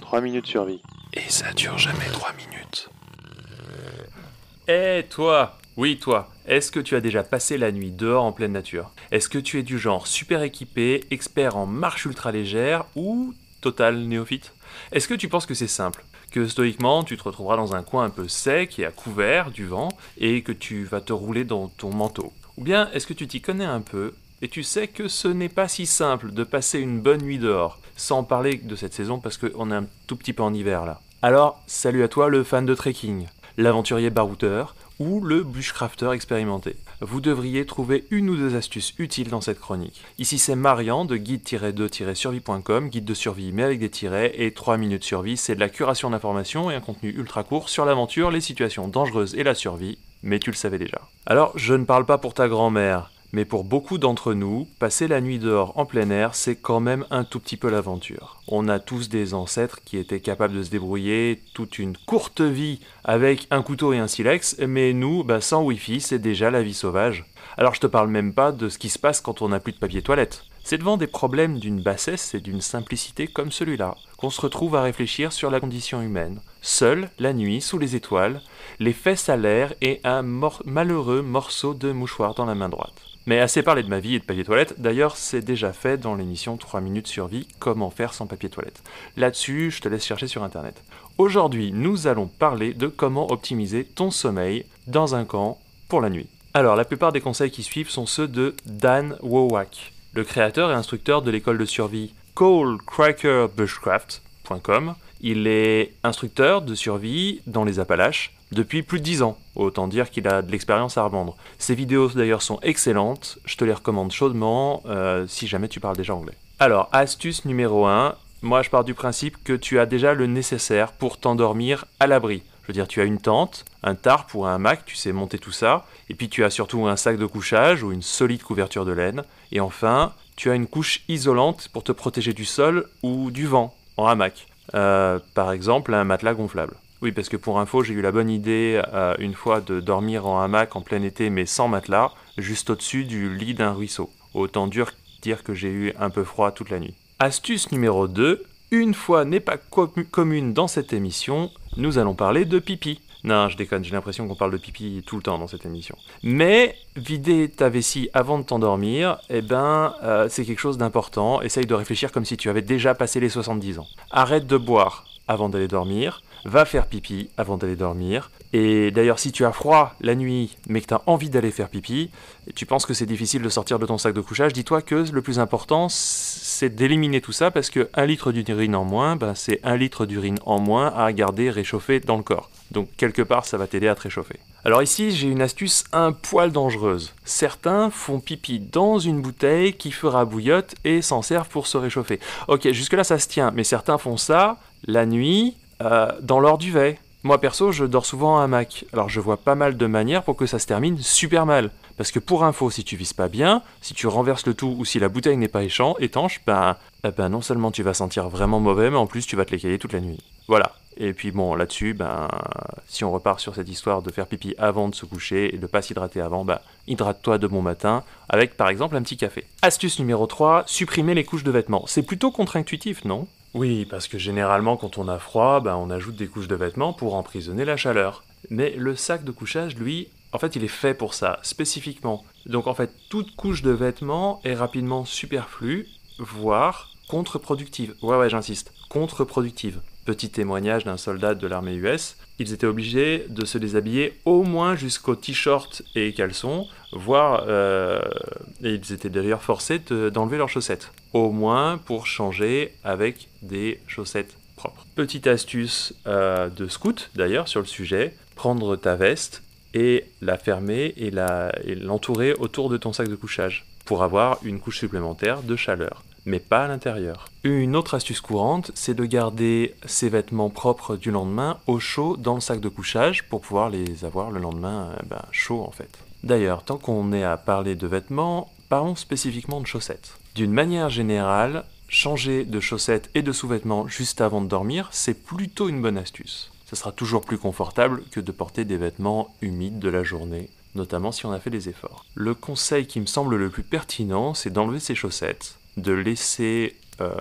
Trois minutes survie. Et ça dure jamais 3 minutes. Eh toi. Oui toi, est-ce que tu as déjà passé la nuit dehors en pleine nature? Est-ce que tu es du genre super équipé, expert en marche ultra légère ou total néophyte? Est-ce que tu penses que c'est simple? Que stoïquement tu te retrouveras dans un coin un peu sec et à couvert du vent et que tu vas te rouler dans ton manteau? Ou bien est-ce que tu t'y connais un peu et tu sais que ce n'est pas si simple de passer une bonne nuit dehors, sans parler de cette saison parce qu'on est un tout petit peu en hiver là. Alors, salut à toi le fan de trekking, l'aventurier barouteur ou le bushcrafter expérimenté. Vous devriez trouver une ou deux astuces utiles dans cette chronique. Ici c'est Marian de guide-2-survie.com, guide de survie mais avec des tirets, et 3 minutes survie, c'est de la curation d'informations et un contenu ultra court sur l'aventure, les situations dangereuses et la survie, mais tu le savais déjà. Alors, je ne parle pas pour ta grand-mère, mais pour beaucoup d'entre nous, passer la nuit dehors en plein air, c'est quand même un tout petit peu l'aventure. On a tous des ancêtres qui étaient capables de se débrouiller toute une courte vie avec un couteau et un silex, mais nous, bah, sans wifi, c'est déjà la vie sauvage. Alors je te parle même pas de ce qui se passe quand on n'a plus de papier toilette. C'est devant des problèmes d'une bassesse et d'une simplicité comme celui-là qu'on se retrouve à réfléchir sur la condition humaine. Seul, la nuit, sous les étoiles, les fesses à l'air et un malheureux morceau de mouchoir dans la main droite. Mais assez parlé de ma vie et de papier toilette, d'ailleurs c'est déjà fait dans l'émission 3 minutes sur vie, comment faire sans papier toilette. Là-dessus, je te laisse chercher sur internet. Aujourd'hui, nous allons parler de comment optimiser ton sommeil dans un camp pour la nuit. Alors, la plupart des conseils qui suivent sont ceux de Dan Wowak, le créateur et instructeur de l'école de survie coldcrackerbushcraft.com. Il est instructeur de survie dans les Appalaches depuis plus de 10 ans. Autant dire qu'il a de l'expérience à revendre. Ses vidéos d'ailleurs sont excellentes, je te les recommande chaudement euh, si jamais tu parles déjà anglais. Alors, astuce numéro 1, moi je pars du principe que tu as déjà le nécessaire pour t'endormir à l'abri. Je veux dire, tu as une tente, un tarp ou un hamac, tu sais monter tout ça, et puis tu as surtout un sac de couchage ou une solide couverture de laine, et enfin, tu as une couche isolante pour te protéger du sol ou du vent en hamac. Euh, par exemple, un matelas gonflable. Oui, parce que pour info, j'ai eu la bonne idée euh, une fois de dormir en hamac en plein été, mais sans matelas, juste au-dessus du lit d'un ruisseau. Autant dire que j'ai eu un peu froid toute la nuit. Astuce numéro 2, une fois n'est pas commune dans cette émission, nous allons parler de pipi. Non, je déconne, j'ai l'impression qu'on parle de pipi tout le temps dans cette émission. Mais vider ta vessie avant de t'endormir, eh ben, euh, c'est quelque chose d'important. Essaye de réfléchir comme si tu avais déjà passé les 70 ans. Arrête de boire avant d'aller dormir va faire pipi avant d'aller dormir. Et d'ailleurs, si tu as froid la nuit, mais que tu as envie d'aller faire pipi, et tu penses que c'est difficile de sortir de ton sac de couchage, dis-toi que le plus important, c'est d'éliminer tout ça, parce que un litre d'urine en moins, ben, c'est un litre d'urine en moins à garder réchauffé dans le corps. Donc quelque part, ça va t'aider à te réchauffer. Alors ici, j'ai une astuce un poil dangereuse. Certains font pipi dans une bouteille qui fera bouillotte et s'en servent pour se réchauffer. Ok, jusque-là ça se tient, mais certains font ça la nuit euh, dans l'or duvet. Moi perso, je dors souvent à un Mac. Alors je vois pas mal de manières pour que ça se termine super mal. Parce que pour info, si tu vises pas bien, si tu renverses le tout ou si la bouteille n'est pas étanche, ben, eh ben non seulement tu vas sentir vraiment mauvais, mais en plus tu vas te l'écailler toute la nuit. Voilà. Et puis bon, là-dessus, ben, si on repart sur cette histoire de faire pipi avant de se coucher et de pas s'hydrater avant, ben, hydrate-toi de bon matin avec par exemple un petit café. Astuce numéro 3, supprimer les couches de vêtements. C'est plutôt contre-intuitif, non? Oui, parce que généralement quand on a froid, ben, on ajoute des couches de vêtements pour emprisonner la chaleur. Mais le sac de couchage, lui, en fait, il est fait pour ça, spécifiquement. Donc en fait, toute couche de vêtements est rapidement superflue, voire contre-productive. Ouais, ouais, j'insiste, contre-productive. Petit témoignage d'un soldat de l'armée US, ils étaient obligés de se déshabiller au moins jusqu'aux t-shirts et caleçons, voire, euh, et ils étaient d'ailleurs forcés d'enlever leurs chaussettes, au moins pour changer avec des chaussettes propres. Petite astuce euh, de scout d'ailleurs sur le sujet, prendre ta veste et la fermer et l'entourer autour de ton sac de couchage pour avoir une couche supplémentaire de chaleur mais pas à l'intérieur. Une autre astuce courante, c'est de garder ses vêtements propres du lendemain au chaud dans le sac de couchage pour pouvoir les avoir le lendemain euh, ben, chaud en fait. D'ailleurs, tant qu'on est à parler de vêtements, parlons spécifiquement de chaussettes. D'une manière générale, changer de chaussettes et de sous-vêtements juste avant de dormir, c'est plutôt une bonne astuce. Ce sera toujours plus confortable que de porter des vêtements humides de la journée notamment si on a fait des efforts. Le conseil qui me semble le plus pertinent, c'est d'enlever ses chaussettes, de laisser euh,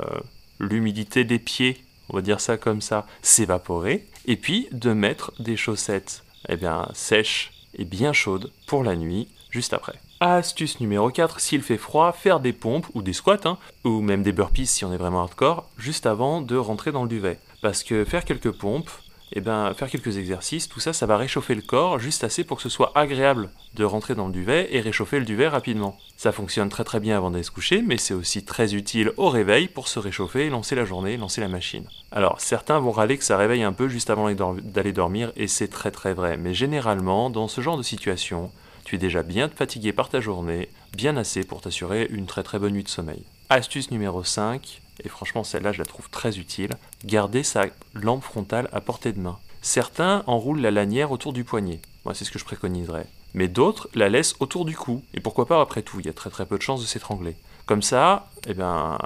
l'humidité des pieds, on va dire ça comme ça, s'évaporer, et puis de mettre des chaussettes eh bien, sèches et bien chaudes pour la nuit, juste après. Astuce numéro 4, s'il fait froid, faire des pompes ou des squats, hein, ou même des burpees si on est vraiment hardcore, juste avant de rentrer dans le duvet. Parce que faire quelques pompes, eh ben, faire quelques exercices, tout ça, ça va réchauffer le corps juste assez pour que ce soit agréable de rentrer dans le duvet et réchauffer le duvet rapidement. Ça fonctionne très très bien avant d'aller se coucher, mais c'est aussi très utile au réveil pour se réchauffer et lancer la journée, lancer la machine. Alors, certains vont râler que ça réveille un peu juste avant d'aller dormir, et c'est très très vrai, mais généralement, dans ce genre de situation, tu es déjà bien fatigué par ta journée, bien assez pour t'assurer une très très bonne nuit de sommeil. Astuce numéro 5, et franchement celle-là je la trouve très utile, garder sa lampe frontale à portée de main. Certains enroulent la lanière autour du poignet, moi c'est ce que je préconiserais, mais d'autres la laissent autour du cou, et pourquoi pas après tout, il y a très très peu de chances de s'étrangler. Comme ça, eh ben,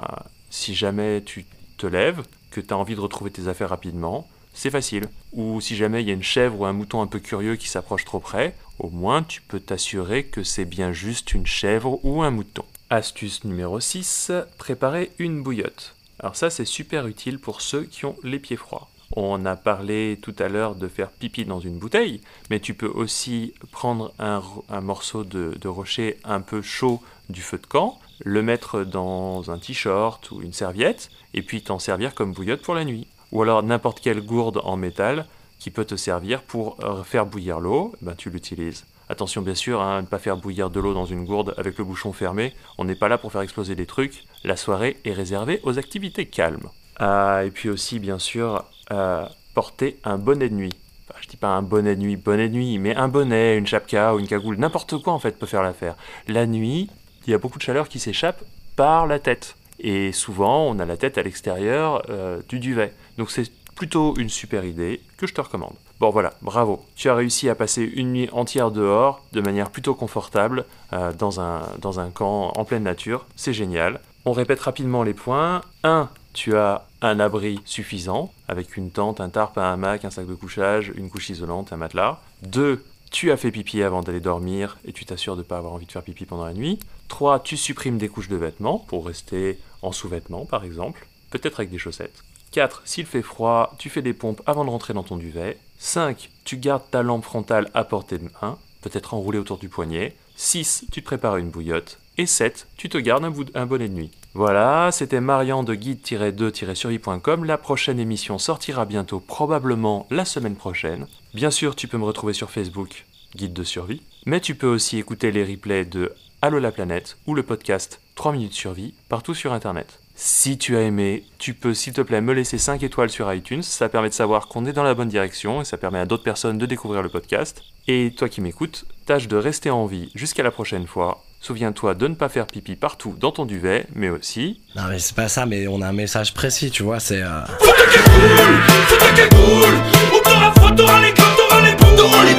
si jamais tu te lèves, que tu as envie de retrouver tes affaires rapidement, c'est facile. Ou si jamais il y a une chèvre ou un mouton un peu curieux qui s'approche trop près, au moins tu peux t'assurer que c'est bien juste une chèvre ou un mouton. Astuce numéro 6, préparer une bouillotte. Alors ça c'est super utile pour ceux qui ont les pieds froids. On a parlé tout à l'heure de faire pipi dans une bouteille, mais tu peux aussi prendre un, morceau de, rocher un peu chaud du feu de camp, le mettre dans un t-shirt ou une serviette, et puis t'en servir comme bouillotte pour la nuit. Ou alors n'importe quelle gourde en métal qui peut te servir pour euh, faire bouillir l'eau, ben tu l'utilises. Attention bien sûr hein, à ne pas faire bouillir de l'eau dans une gourde avec le bouchon fermé. On n'est pas là pour faire exploser des trucs. La soirée est réservée aux activités calmes. Ah, et puis aussi bien sûr euh, porter un bonnet de nuit. Enfin, je dis pas un bonnet de nuit, bonnet de nuit, mais un bonnet, une chapka ou une cagoule, n'importe quoi en fait peut faire l'affaire. La nuit, il y a beaucoup de chaleur qui s'échappe par la tête. Et souvent, on a la tête à l'extérieur euh, du duvet. Donc c'est plutôt une super idée que je te recommande. Bon voilà, bravo. Tu as réussi à passer une nuit entière dehors de manière plutôt confortable euh, dans, un, camp en pleine nature. C'est génial. On répète rapidement les points. 1. Tu as un abri suffisant avec une tente, un tarp, un hamac, un sac de couchage, une couche isolante, un matelas. 2. Tu as fait pipi avant d'aller dormir et tu t'assures de ne pas avoir envie de faire pipi pendant la nuit. 3. Tu supprimes des couches de vêtements pour rester en sous-vêtements par exemple, peut-être avec des chaussettes. 4. S'il fait froid, tu fais des pompes avant de rentrer dans ton duvet. 5. Tu gardes ta lampe frontale à portée de main, peut-être enroulée autour du poignet. 6. Tu te prépares une bouillotte. Et 7. Tu te gardes un, bonnet de nuit. Voilà, c'était Marian de guide-2-survie.com. La prochaine émission sortira bientôt, probablement la semaine prochaine. Bien sûr, tu peux me retrouver sur Facebook, Guide de survie. Mais tu peux aussi écouter les replays de Allo la planète ou le podcast 3 minutes survie partout sur internet. Si tu as aimé, tu peux s'il te plaît me laisser 5 étoiles sur iTunes, ça permet de savoir qu'on est dans la bonne direction et ça permet à d'autres personnes de découvrir le podcast. Et toi qui m'écoutes, tâche de rester en vie jusqu'à la prochaine fois. Souviens-toi de ne pas faire pipi partout dans ton duvet, mais aussi... Non mais c'est pas ça, mais on a un message précis, tu vois, c'est... Euh... les